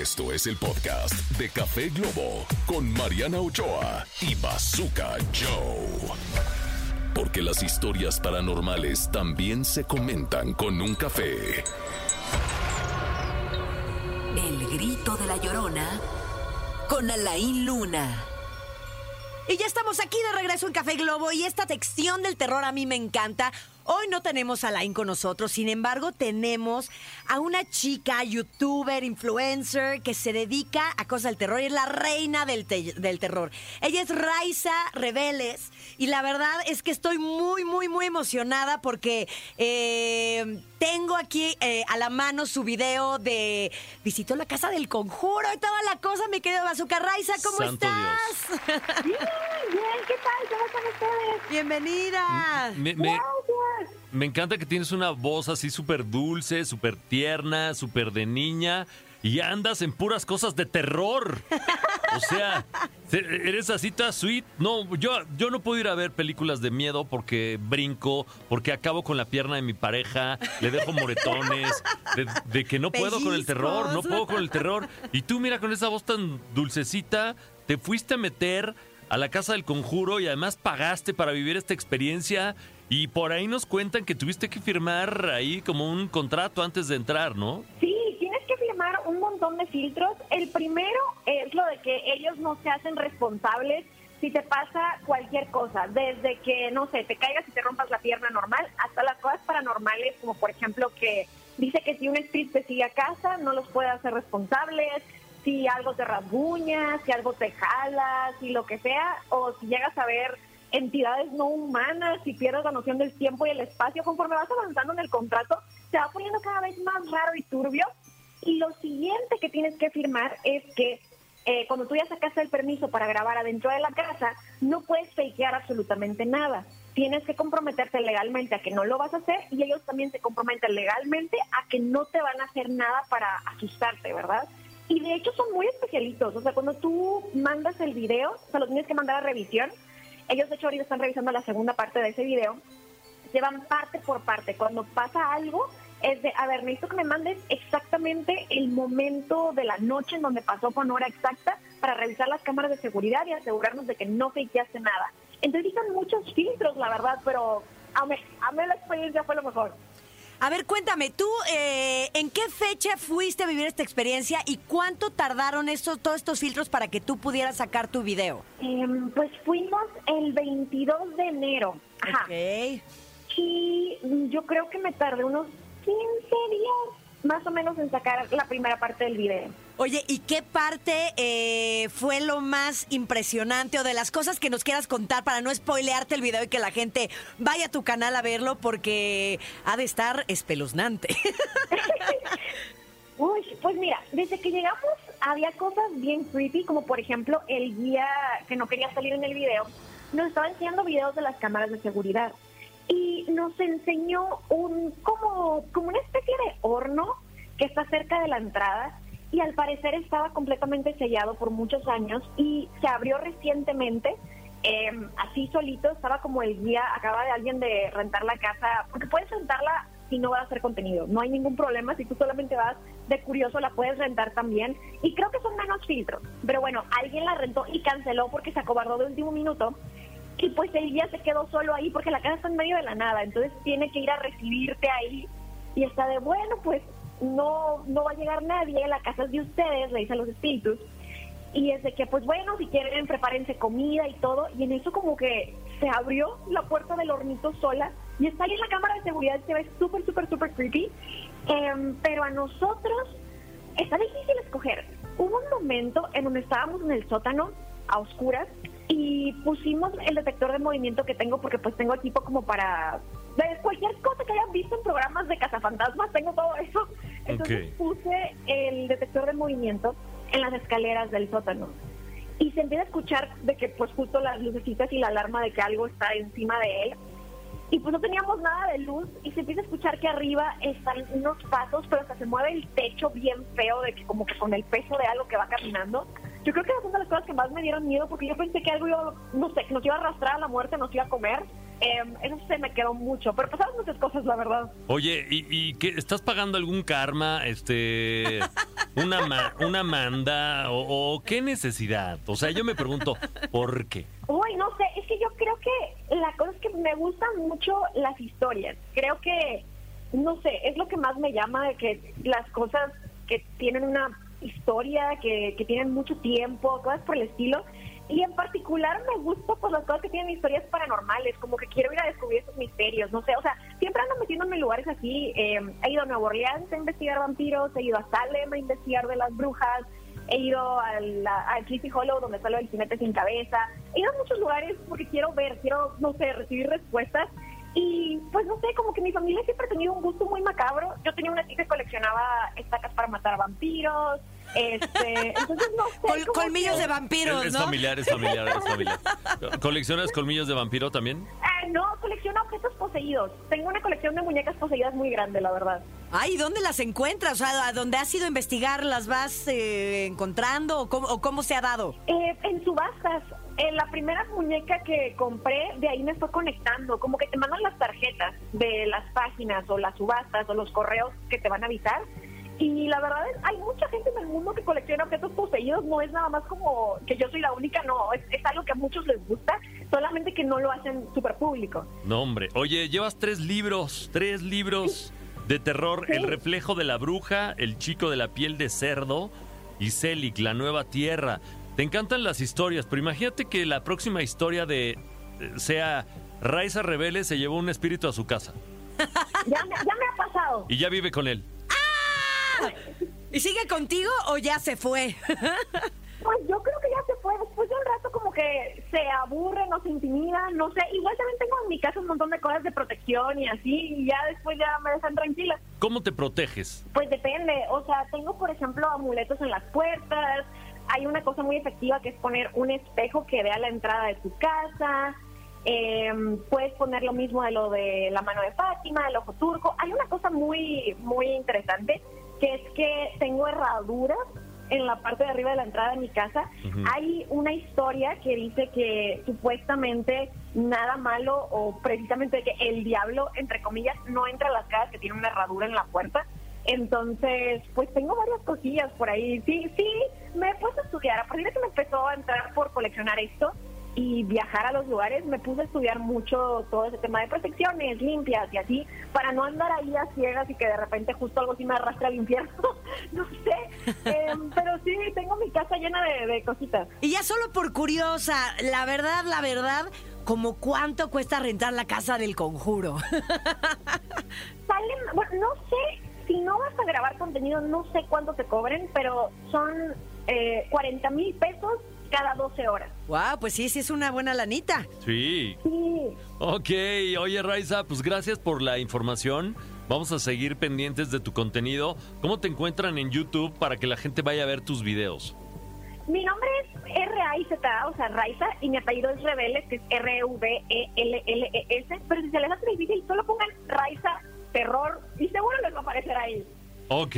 Esto es el podcast de Café Globo con Mariana Ochoa y Bazooka Joe. Porque las historias paranormales también se comentan con un café. El grito de la llorona con Alain Luna. Y ya estamos aquí de regreso en Café Globo y esta sección del terror a mí me encanta. Hoy no tenemos a Lain con nosotros, sin embargo tenemos a una chica, youtuber, influencer, que se dedica a cosas del terror y es la reina del, te- del terror. Ella es Raiza Rebeles y la verdad es que estoy muy, muy, muy emocionada porque eh, tengo aquí eh, a la mano su video de visitó la casa del conjuro y toda la cosa, mi querido Bazooka. Raiza, ¿cómo Santo estás? Bien, bien, ¿qué tal? ¿Cómo están ustedes? Bienvenida. Me, me- Gracias. Me encanta que tienes una voz así súper dulce, súper tierna, súper de niña y andas en puras cosas de terror. O sea, se- eres así toda sweet. No, yo, yo no puedo ir a ver películas de miedo porque brinco, porque acabo con la pierna de mi pareja, le dejo moretones, de, que no puedo con el terror, no puedo con el terror. Y tú mira con esa voz tan dulcecita, te fuiste a meter a la casa del conjuro y además pagaste para vivir esta experiencia y por ahí nos cuentan que tuviste que firmar ahí como un contrato antes de entrar, ¿no? Sí, tienes que firmar un montón de filtros. El primero es lo de que ellos no se hacen responsables si te pasa cualquier cosa, desde que, no sé, te caigas y te rompas la pierna normal, hasta las cosas paranormales, como por ejemplo que dice que si un espíritu te sigue a casa, no los puede hacer responsables, si algo te rasguña, si algo te jala, si lo que sea, o si llegas a ver entidades no humanas, si pierdes la noción del tiempo y el espacio, conforme vas avanzando en el contrato, se va poniendo cada vez más raro y turbio. Y lo siguiente que tienes que firmar es que eh, cuando tú ya sacaste el permiso para grabar adentro de la casa, no puedes fakear absolutamente nada. Tienes que comprometerte legalmente a que no lo vas a hacer y ellos también se comprometen legalmente a que no te van a hacer nada para asustarte, ¿verdad? Y de hecho son muy especialitos. O sea, cuando tú mandas el video, o sea, lo tienes que mandar a revisión. Ellos, de hecho, ahorita están revisando la segunda parte de ese video. Llevan parte por parte. Cuando pasa algo, es de, a ver, necesito que me mandes exactamente el momento de la noche en donde pasó con hora exacta para revisar las cámaras de seguridad y asegurarnos de que no fakeaste nada. Entonces, son muchos filtros, la verdad, pero a mí, a mí la experiencia fue lo mejor. A ver, cuéntame, tú, eh, ¿en qué fecha fuiste a vivir esta experiencia y cuánto tardaron estos, todos estos filtros para que tú pudieras sacar tu video? Em, pues fuimos el 22 de enero. Ajá. Ok. Y yo creo que me tardé unos 15 días más o menos en sacar la primera parte del video. Oye, ¿y qué parte eh, fue lo más impresionante o de las cosas que nos quieras contar para no spoilearte el video y que la gente vaya a tu canal a verlo porque ha de estar espeluznante? Uy, pues mira, desde que llegamos había cosas bien creepy, como por ejemplo el guía que no quería salir en el video, nos estaba enseñando videos de las cámaras de seguridad y nos enseñó un como, como una especie de horno que está cerca de la entrada y al parecer estaba completamente sellado por muchos años y se abrió recientemente. eh, así solito, estaba como el guía, acaba de alguien de rentar la casa, porque puedes rentarla si no vas a hacer contenido, no hay ningún problema, si tú solamente vas de curioso la puedes rentar también y creo que son menos filtros, pero bueno, alguien la rentó y canceló porque se acobardó de último minuto y pues el guía se quedó solo ahí porque la casa está en medio de la nada, entonces tiene que ir a recibirte ahí y está de bueno, pues no, no va a llegar nadie, la casa es de ustedes, le dicen los espíritus. Y es de que, pues bueno, si quieren, prepárense comida y todo. Y en eso como que se abrió la puerta del hornito sola y está ahí en la cámara de seguridad, se ve súper, súper, súper creepy. Em, pero a nosotros está difícil escoger. Hubo un momento en donde estábamos en el sótano, a oscuras, y pusimos el detector de movimiento que tengo porque pues tengo equipo como para de cualquier cosa que hayan visto en programas de cazafantasmas, tengo todo eso. Entonces puse el detector de movimiento en las escaleras del sótano. Y se empieza a escuchar de que pues justo las lucecitas y la alarma de que algo está encima de él. Y pues no teníamos nada de luz y se empieza a escuchar que arriba están unos pasos, pero hasta se mueve el techo bien feo de que como que con el peso de algo que va caminando. Yo creo que es una de las cosas que más me dieron miedo porque yo pensé que algo iba, no sé, que nos iba a arrastrar a la muerte, nos iba a comer. em, eso se me quedó mucho, pero pasaron muchas cosas, la verdad. Oye, ¿y, y qué, estás pagando algún karma, este, una, ma- una manda o, o qué necesidad? O sea, yo me pregunto, ¿por qué? Uy, no sé, es que yo creo que la cosa es que me gustan mucho las historias. Creo que, no sé, es lo que más me llama de que las cosas que tienen una historia, que, que tienen mucho tiempo, cosas por el estilo. Y en particular me gusta pues las cosas que tienen historias paranormales, como que quiero ir a descubrir esos misterios, no sé, o sea, siempre ando metiéndome en lugares así. eh, he ido a Nueva Orleans a investigar vampiros, he ido a Salem a investigar de las brujas, he ido al, a- al Sleepy Hollow donde sale el jinete sin cabeza. He ido a muchos lugares porque quiero ver, quiero, no sé, recibir respuestas. Y pues no sé, como que mi familia siempre ha tenido un gusto muy macabro. Yo tenía una tía que coleccionaba estacas para matar vampiros. Este, entonces no sé. Col- colmillos que- de vampiros, Es, es ¿no? familiar, es familiar, es familiar. ¿Coleccionas colmillos de vampiro también? Ah, no, colecciono objetos poseídos. Tengo una colección de muñecas poseídas muy grande, la verdad. Ay, ¿dónde las encuentras? O sea, ¿a dónde has ido a investigar? ¿Las vas eh, encontrando o cómo, o cómo se ha dado? Eh, en subastas, en la primera muñeca que compré, de ahí me fue conectando, como que te mandan las tarjetas de las páginas o las subastas o los correos que te van a avisar. Y la verdad es, hay mucha gente en el mundo que colecciona objetos poseídos, no es nada más como que yo soy la única, no, es, es algo que a muchos les gusta, solamente que no lo hacen súper público. No, hombre. Oye, llevas tres libros, tres libros de terror. El reflejo de la bruja, El chico de la piel de cerdo y Celic, la nueva tierra. Te encantan las historias, pero imagínate que la próxima historia de eh, sea Raiza Rebele se llevó un espíritu a su casa Ya, me- ya me ha pasado. y ya vive con él. ¿Y sigue contigo o ya se fue? Pues yo creo que ya se fue. Después de un rato como que se aburre, no se intimida, no sé. Igual también tengo en mi casa un montón de cosas de protección y así, y ya después ya me dejan tranquila. ¿Cómo te proteges? Pues depende. O sea, tengo, por ejemplo, amuletos en las puertas. Hay una cosa muy efectiva que es poner un espejo que vea la entrada de tu casa. Eh, puedes poner lo mismo de lo de la mano de Fátima, el ojo turco. Hay una cosa muy, muy interesante que es que tengo herraduras en la parte de arriba de la entrada de mi casa. Hay una historia que dice que supuestamente nada malo o precisamente que el diablo, entre comillas, no entra a las casas que tienen una herradura en la puerta. Entonces, pues tengo varias cosillas por ahí. Sí, sí, me he puesto a estudiar. A partir de que me empezó a entrar por coleccionar esto y viajar a los lugares, me puse a estudiar mucho todo ese tema de protecciones limpias y así, para no andar ahí a ciegas y que de repente justo algo así me arrastre al infierno. no sé. Em, pero sí, tengo mi casa llena de, de cositas. Y ya solo por curiosa, la verdad, la verdad, como cuánto cuesta rentar la casa del conjuro. Salen, bueno, no sé, si no vas a grabar contenido, no sé cuánto te cobren, pero son eh, 40 mil pesos cada 12 horas. wow, pues sí, sí es una buena lanita. Sí. Sí, Ok, oye Raiza, pues gracias por la información. Vamos a seguir pendientes de tu contenido. ¿Cómo te encuentran en YouTube para que la gente vaya a ver tus videos? mi nombre es R-A-I-Z-A, o sea, Raiza, y mi apellido es Reveles, que es E R-E-V-E-L-L-E-S, pero si se les hace difícil, solo pongan Raiza Terror y seguro les va a aparecer ahí. Ok,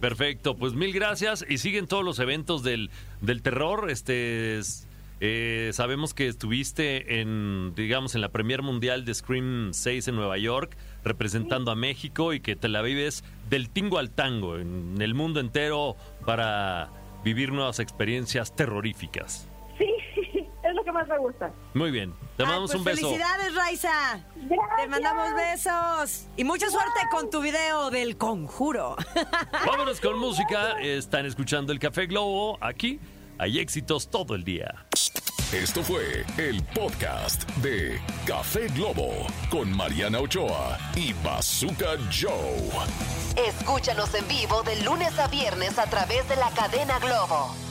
perfecto. Pues mil gracias y siguen todos los eventos del, del terror. Este es- eh, sabemos que estuviste en, digamos, en la Premier Mundial de Scream 6 en Nueva York, representando a México y que te la vives del tingo al tango en el mundo entero para vivir nuevas experiencias terroríficas. Sí, que más me gusta. Muy bien, te Ay, mandamos pues un beso. Felicidades, Raiza. Gracias. Te mandamos besos. Y mucha suerte con tu video del conjuro. Vámonos con música. Están escuchando el Café Globo. Aquí hay éxitos todo el día. Esto fue el podcast de Café Globo con Mariana Ochoa y Bazooka Joe. Escúchanos en vivo de lunes a viernes a través de la cadena Globo.